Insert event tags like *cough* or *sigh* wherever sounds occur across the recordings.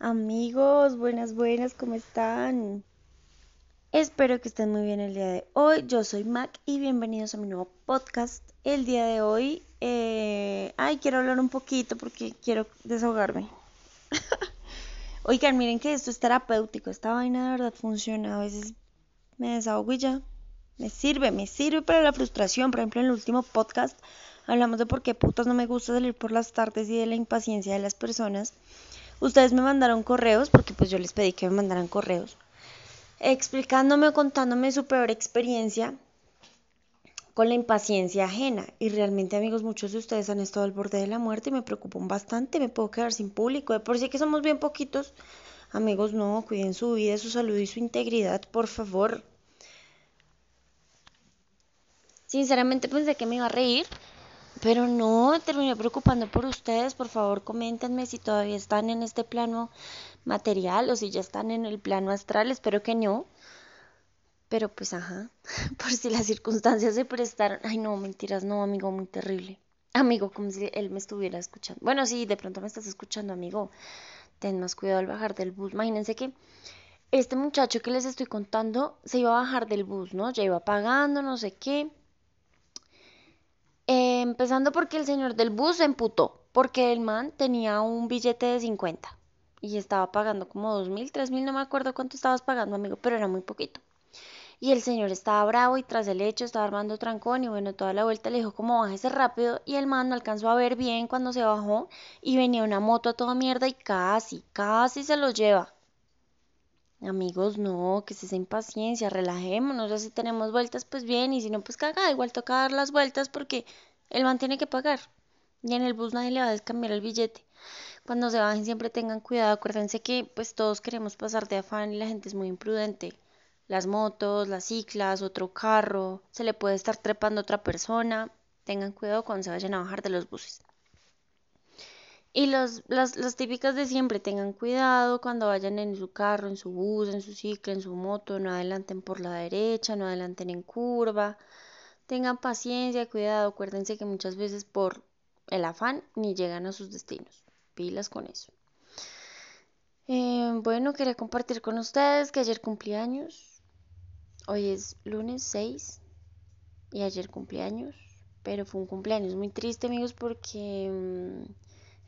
Amigos, buenas, buenas, ¿cómo están? Espero que estén muy bien el día de hoy. Yo soy Mac y bienvenidos a mi nuevo podcast. El día de hoy, eh... ay, quiero hablar un poquito porque quiero desahogarme. *laughs* Oigan, miren que esto es terapéutico. Esta vaina de verdad funciona. A veces me desahogo y ya. Me sirve, me sirve para la frustración. Por ejemplo, en el último podcast hablamos de por qué putas no me gusta salir por las tardes y de la impaciencia de las personas. Ustedes me mandaron correos, porque pues yo les pedí que me mandaran correos, explicándome o contándome su peor experiencia con la impaciencia ajena. Y realmente, amigos, muchos de ustedes han estado al borde de la muerte y me preocupan bastante. Me puedo quedar sin público. De por sí que somos bien poquitos. Amigos, no, cuiden su vida, su salud y su integridad, por favor. Sinceramente pensé que me iba a reír, pero no, terminé preocupando por ustedes. Por favor, coméntenme si todavía están en este plano material o si ya están en el plano astral. Espero que no. Pero pues, ajá, *laughs* por si las circunstancias se prestaron. Ay, no, mentiras, no, amigo, muy terrible. Amigo, como si él me estuviera escuchando. Bueno, sí, de pronto me estás escuchando, amigo. Ten más cuidado al bajar del bus. Imagínense que este muchacho que les estoy contando se iba a bajar del bus, ¿no? Ya iba pagando, no sé qué eh, empezando porque el señor del bus se emputó, porque el man tenía un billete de 50 y estaba pagando como dos mil, tres mil, no me acuerdo cuánto estabas pagando, amigo, pero era muy poquito. Y el señor estaba bravo y tras el hecho estaba armando trancón y bueno, toda la vuelta le dijo como bájese rápido y el man no alcanzó a ver bien cuando se bajó y venía una moto a toda mierda y casi, casi se lo lleva. Amigos, no, que es esa impaciencia, relajémonos, ya si tenemos vueltas, pues bien, y si no, pues caga, igual toca dar las vueltas porque el man tiene que pagar. Y en el bus nadie le va a descambiar el billete. Cuando se bajen siempre tengan cuidado, acuérdense que pues todos queremos pasar de afán y la gente es muy imprudente. Las motos, las ciclas, otro carro, se le puede estar trepando a otra persona. Tengan cuidado cuando se vayan a bajar de los buses. Y las, las típicas de siempre, tengan cuidado cuando vayan en su carro, en su bus, en su ciclo, en su moto, no adelanten por la derecha, no adelanten en curva, tengan paciencia, cuidado, acuérdense que muchas veces por el afán ni llegan a sus destinos. Pilas con eso. Eh, bueno, quería compartir con ustedes que ayer cumplí años. Hoy es lunes 6 y ayer cumplí años, pero fue un cumpleaños muy triste, amigos, porque...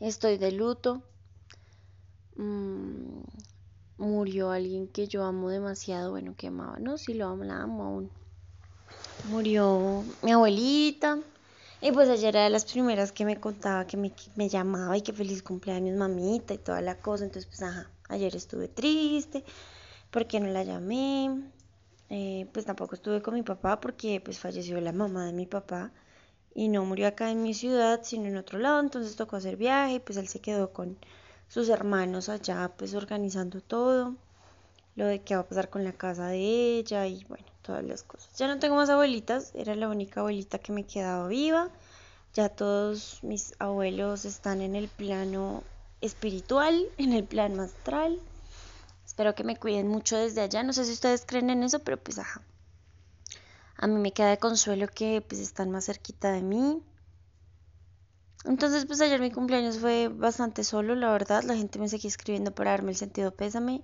Estoy de luto. Mm, murió alguien que yo amo demasiado, bueno, que amaba, no, sí lo amo, la amo aún. Murió mi abuelita. Y pues ayer era de las primeras que me contaba que me, me, llamaba y que feliz cumpleaños mamita y toda la cosa. Entonces pues ajá, ayer estuve triste porque no la llamé. Eh, pues tampoco estuve con mi papá porque pues falleció la mamá de mi papá y no murió acá en mi ciudad, sino en otro lado, entonces tocó hacer viaje, y pues él se quedó con sus hermanos allá, pues organizando todo, lo de qué va a pasar con la casa de ella y bueno, todas las cosas. Ya no tengo más abuelitas, era la única abuelita que me quedaba viva, ya todos mis abuelos están en el plano espiritual, *laughs* en el plano astral. Espero que me cuiden mucho desde allá. No sé si ustedes creen en eso, pero pues ajá a mí me queda de consuelo que pues están más cerquita de mí. Entonces pues ayer mi cumpleaños fue bastante solo, la verdad, la gente me seguía escribiendo para darme el sentido pésame,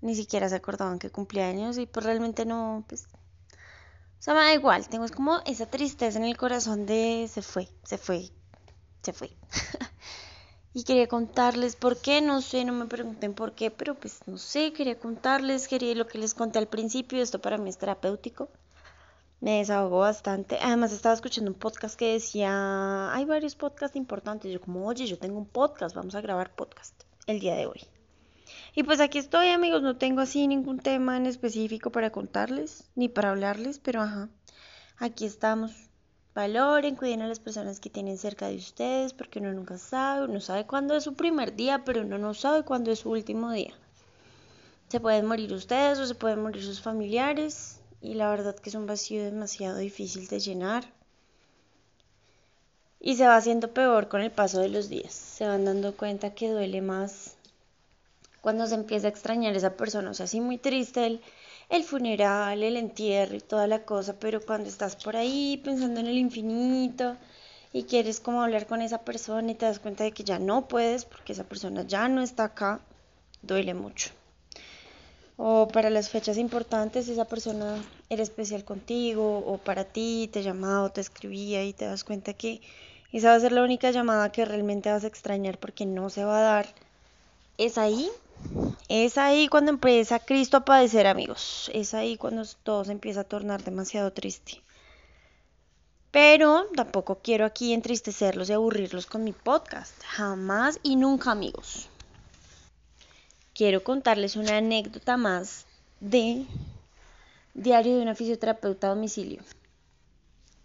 ni siquiera se acordaban que cumpleaños y pues realmente no, pues, o sea, me da igual, tengo como esa tristeza en el corazón de se fue, se fue, se fue. *laughs* y quería contarles por qué, no sé, no me pregunten por qué, pero pues no sé, quería contarles, quería lo que les conté al principio, esto para mí es terapéutico me desahogó bastante. Además estaba escuchando un podcast que decía, hay varios podcasts importantes. Yo como, oye, yo tengo un podcast, vamos a grabar podcast el día de hoy. Y pues aquí estoy amigos, no tengo así ningún tema en específico para contarles, ni para hablarles, pero ajá, aquí estamos. Valoren, cuiden a las personas que tienen cerca de ustedes, porque uno nunca sabe, uno sabe cuándo es su primer día, pero uno no sabe cuándo es su último día. Se pueden morir ustedes o se pueden morir sus familiares, y la verdad que es un vacío demasiado difícil de llenar. Y se va haciendo peor con el paso de los días. Se van dando cuenta que duele más cuando se empieza a extrañar a esa persona. O sea, sí muy triste el, el funeral, el entierro y toda la cosa, pero cuando estás por ahí pensando en el infinito y quieres como hablar con esa persona y te das cuenta de que ya no puedes porque esa persona ya no está acá, duele mucho. O para las fechas importantes, esa persona era especial contigo, o para ti te llamaba o te escribía y te das cuenta que esa va a ser la única llamada que realmente vas a extrañar porque no se va a dar. Es ahí, es ahí cuando empieza Cristo a padecer, amigos. Es ahí cuando todo se empieza a tornar demasiado triste. Pero tampoco quiero aquí entristecerlos y aburrirlos con mi podcast. Jamás y nunca, amigos. Quiero contarles una anécdota más de Diario de una fisioterapeuta a domicilio.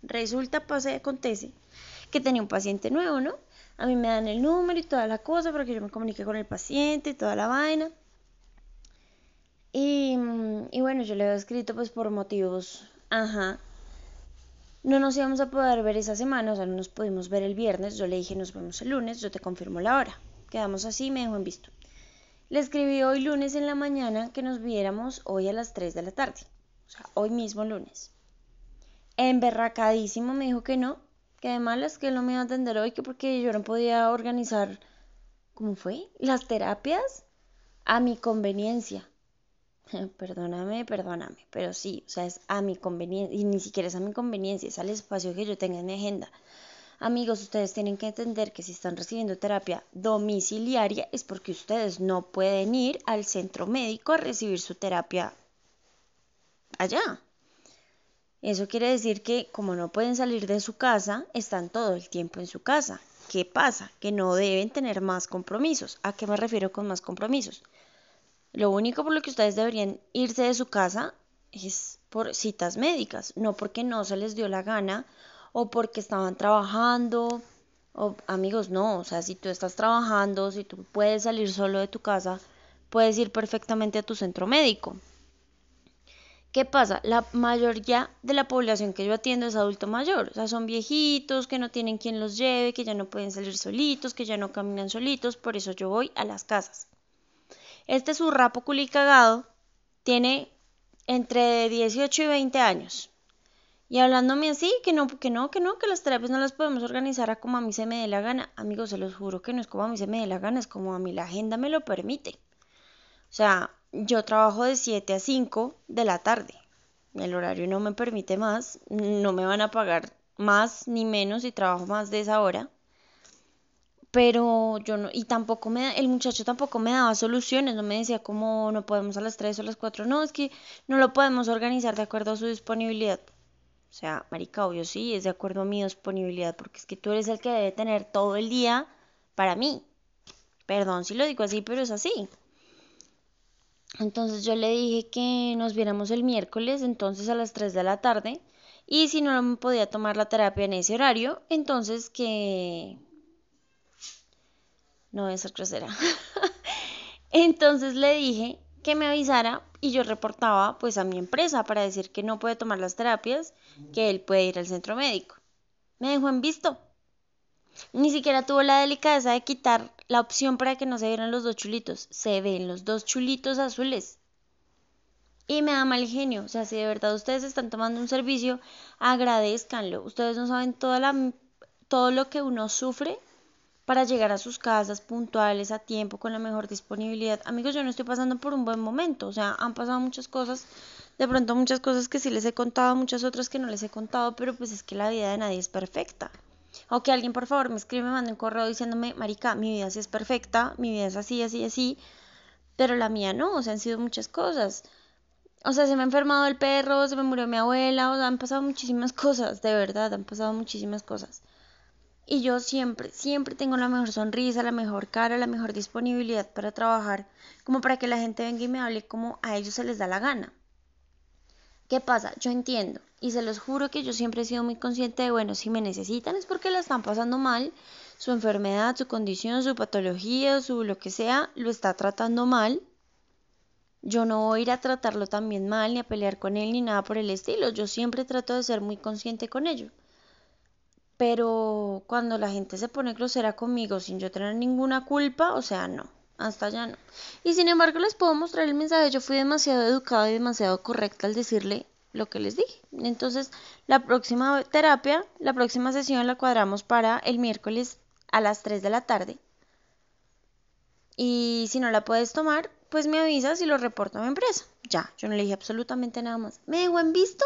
Resulta, pasa acontece que tenía un paciente nuevo, ¿no? A mí me dan el número y toda la cosa para que yo me comunique con el paciente y toda la vaina. Y, y bueno, yo le había escrito pues por motivos, ajá, no nos íbamos a poder ver esa semana, o sea, no nos pudimos ver el viernes. Yo le dije, nos vemos el lunes, yo te confirmo la hora. Quedamos así, me dejó en visto. Le escribí hoy lunes en la mañana que nos viéramos hoy a las 3 de la tarde, o sea, hoy mismo lunes. Emberracadísimo me dijo que no, que de malas que él no me iba a atender hoy, que porque yo no podía organizar, ¿cómo fue? Las terapias a mi conveniencia. *laughs* Perdóname, perdóname, pero sí, o sea, es a mi conveniencia, y ni siquiera es a mi conveniencia, es al espacio que yo tenga en mi agenda. Amigos, ustedes tienen que entender que si están recibiendo terapia domiciliaria es porque ustedes no pueden ir al centro médico a recibir su terapia allá. Eso quiere decir que como no pueden salir de su casa, están todo el tiempo en su casa. ¿Qué pasa? Que no deben tener más compromisos. ¿A qué me refiero con más compromisos? Lo único por lo que ustedes deberían irse de su casa es por citas médicas, no porque no se les dio la gana o porque estaban trabajando. O amigos, no, o sea, si tú estás trabajando, si tú puedes salir solo de tu casa, puedes ir perfectamente a tu centro médico. ¿Qué pasa? La mayoría de la población que yo atiendo es adulto mayor, o sea, son viejitos que no tienen quien los lleve, que ya no pueden salir solitos, que ya no caminan solitos, por eso yo voy a las casas. Este surrapo culicagado tiene entre 18 y 20 años. Y hablándome así, que no, que no, que no, que las terapias no las podemos organizar a como a mí se me dé la gana. Amigos, se los juro que no es como a mí se me dé la gana, es como a mí la agenda me lo permite. O sea, yo trabajo de 7 a 5 de la tarde. El horario no me permite más, no me van a pagar más ni menos si trabajo más de esa hora pero yo no, y tampoco me, el muchacho tampoco me daba soluciones, no me decía como no podemos a las 3 o a las 4, no, es que no lo podemos organizar de acuerdo a su disponibilidad. O sea, marica, obvio sí, es de acuerdo a mi disponibilidad, porque es que tú eres el que debe tener todo el día para mí. Perdón si lo digo así, pero es así. Entonces yo le dije que nos viéramos el miércoles, entonces a las 3 de la tarde, y si no me podía tomar la terapia en ese horario, entonces que no voy a ser. *laughs* Entonces le dije que me avisara y yo reportaba pues a mi empresa para decir que no puede tomar las terapias, que él puede ir al centro médico. Me dejó en visto. Ni siquiera tuvo la delicadeza de quitar la opción para que no se vieran los dos chulitos. Se ven los dos chulitos azules. Y me da mal genio. O sea, si de verdad ustedes están tomando un servicio, agradezcanlo. Ustedes no saben toda la, todo lo que uno sufre para llegar a sus casas puntuales, a tiempo, con la mejor disponibilidad. Amigos, yo no estoy pasando por un buen momento, o sea, han pasado muchas cosas, de pronto muchas cosas que sí les he contado, muchas otras que no les he contado, pero pues es que la vida de nadie es perfecta. O que alguien por favor me escribe, me mande un correo diciéndome, Marica, mi vida sí es perfecta, mi vida es así, así, así, pero la mía no, o sea, han sido muchas cosas. O sea, se me ha enfermado el perro, se me murió mi abuela, o sea, han pasado muchísimas *laughs* cosas, de verdad, han pasado muchísimas cosas. Y yo siempre, siempre tengo la mejor sonrisa, la mejor cara, la mejor disponibilidad para trabajar, como para que la gente venga y me hable como a ellos se les da la gana. ¿Qué pasa? Yo entiendo y se los juro que yo siempre he sido muy consciente de, bueno, si me necesitan es porque la están pasando mal, su enfermedad, su condición, su patología, su lo que sea, lo está tratando mal. Yo no voy a ir a tratarlo también mal, ni a pelear con él, ni nada por el estilo. Yo siempre trato de ser muy consciente con ello. Pero cuando la gente se pone grosera conmigo sin yo tener ninguna culpa, o sea, no, hasta ya no. Y sin embargo les puedo mostrar el mensaje, yo fui demasiado educada y demasiado correcta al decirle lo que les dije. Entonces, la próxima terapia, la próxima sesión la cuadramos para el miércoles a las 3 de la tarde. Y si no la puedes tomar, pues me avisas y lo reporto a mi empresa. Ya, yo no le dije absolutamente nada más. ¿Me dejó en visto?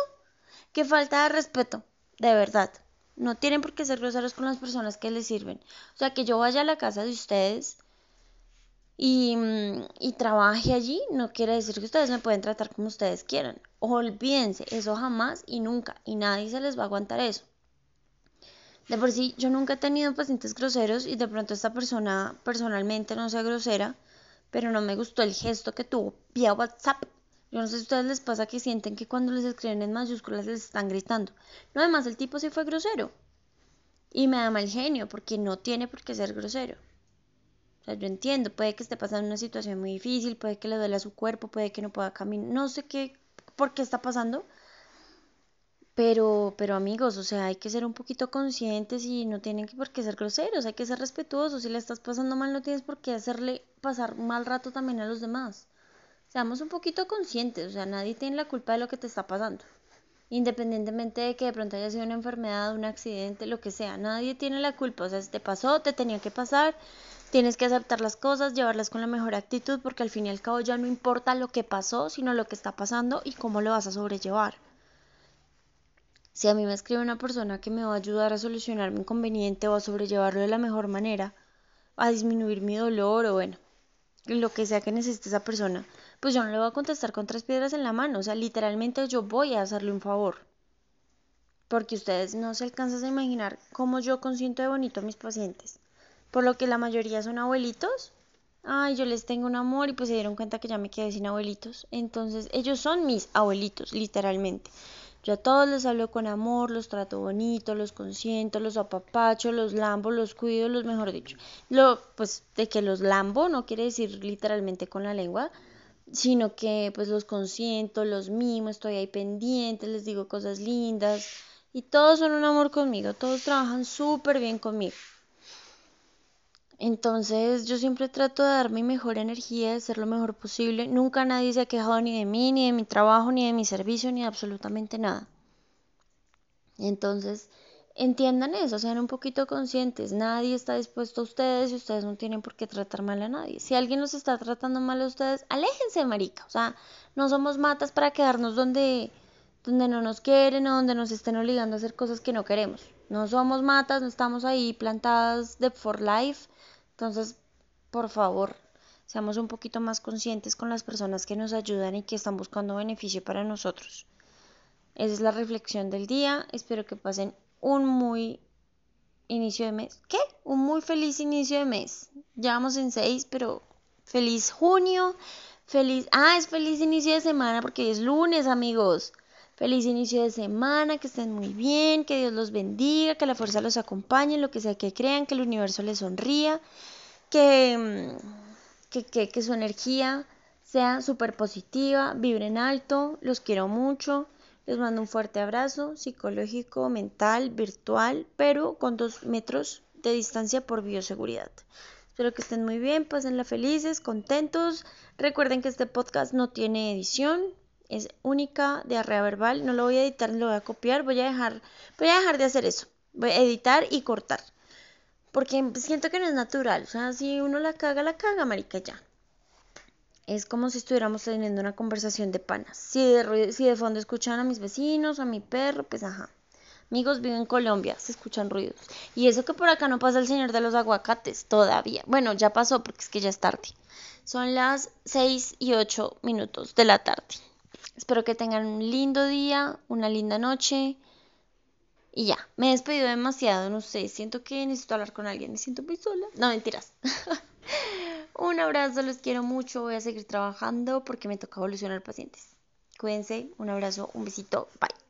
Qué falta de respeto, de verdad. No tienen por qué ser groseros con las personas que les sirven. O sea, que yo vaya a la casa de ustedes y, mm, y, trabaje allí, no quiere decir que ustedes me pueden tratar como ustedes quieran. Olvídense, eso jamás y nunca. Y nadie se les va a aguantar eso. De por sí, yo nunca he tenido pacientes groseros y de pronto esta persona personalmente no sea grosera, pero no me gustó el gesto que tuvo vía WhatsApp. Yo no sé si a ustedes les pasa que sienten que cuando les escriben en mayúsculas les están gritando. No, además el tipo sí fue grosero. Y me da mal genio porque no tiene por qué ser grosero. O sea, yo entiendo, puede que esté pasando una situación muy difícil, puede que le duele a su cuerpo, puede que no pueda caminar, no sé qué, por qué está pasando. Pero, pero amigos, o sea, hay que ser un poquito conscientes y no tienen por qué ser groseros, hay que ser respetuosos. Si le estás pasando mal, no tienes por qué hacerle pasar mal rato también a los demás seamos un poquito conscientes, o sea, nadie tiene la culpa de lo que te está pasando. Independientemente de que de pronto haya sido una enfermedad, un accidente, lo que sea, nadie tiene la culpa. O sea, si te pasó, te tenía que pasar, tienes que aceptar las cosas, llevarlas con la mejor actitud, porque al fin y al cabo ya no importa lo que pasó, sino lo que está pasando y cómo lo vas a sobrellevar. Si a mí me escribe una persona que me va a ayudar a solucionar mi inconveniente o a sobrellevarlo de la mejor manera, a disminuir mi dolor o bueno, lo que sea que necesite esa persona, pues yo no le voy a contestar con tres piedras en la mano. O sea, literalmente yo voy a hacerle un favor. Porque ustedes no se alcanzan a imaginar cómo yo consiento de bonito a mis pacientes. Por lo que la mayoría son abuelitos. Ay, yo les tengo un amor y pues se dieron cuenta que ya me quedé sin abuelitos. Entonces, ellos son mis abuelitos, literalmente. Yo a todos les hablo con amor, los trato bonito, los consiento, los apapacho, los lambo, los cuido, los mejor dicho. Lo, pues de que los lambo no quiere decir literalmente con la lengua, sino que pues los consiento, los mimo, estoy ahí pendiente, les digo cosas lindas y todos son un amor conmigo, todos trabajan súper bien conmigo. Entonces yo siempre trato de dar mi mejor energía, de ser lo mejor posible. Nunca nadie se ha quejado ni de mí, ni de mi trabajo, ni de mi servicio, ni de absolutamente nada. Entonces, entiendan eso, sean un poquito conscientes. Nadie está dispuesto a ustedes y ustedes no tienen por qué tratar mal a nadie. Si alguien los está tratando mal a ustedes, aléjense, marica. O sea, no somos matas para quedarnos donde, donde no nos quieren o donde nos estén obligando a hacer cosas que no queremos. No somos matas, no estamos ahí plantadas de for life entonces, por favor, seamos un poquito más conscientes con las personas que nos ayudan y que están buscando beneficio para nosotros. Esa es la reflexión del día. Espero que pasen un muy inicio de mes. ¿Qué? Un muy feliz inicio de mes. Ya vamos en seis, pero feliz junio. Feliz. Ah, es feliz inicio de semana porque es lunes, amigos. Feliz inicio de semana, que estén muy bien, que Dios los bendiga, que la fuerza los acompañe, lo que sea que crean, que el universo les sonría, que, que, que, su energía sea súper positiva, vibren alto, los quiero mucho, les mando un fuerte abrazo psicológico, mental, virtual, pero con dos metros de distancia por bioseguridad. Espero que estén muy bien, pásenla felices, contentos. Recuerden que este podcast no tiene edición, es única de arrea verbal, no lo voy a editar, lo voy a copiar, voy a dejar, voy a dejar de hacer eso, voy a editar y cortar. Porque siento que no es natural, o sea, si uno la caga, la caga, marica, ya. Es como si estuviéramos teniendo una conversación de panas. Si de, fondo escuchan a mis vecinos, a mi perro, pues ajá. Amigos, vivo en Colombia, se escuchan ruidos. Y eso que por acá no pasa el señor de los aguacates, todavía. Bueno, ya pasó porque es que ya es tarde. Son las 6 y 8 minutos de la tarde. Espero que tengan un lindo día, una linda noche. Y ya, me he despedido demasiado, no sé, siento que necesito hablar con alguien, me siento muy sola. No, mentiras. *laughs* un abrazo, los quiero mucho, voy a seguir trabajando porque me toca evolucionar pacientes. Cuídense, un abrazo, un besito, bye.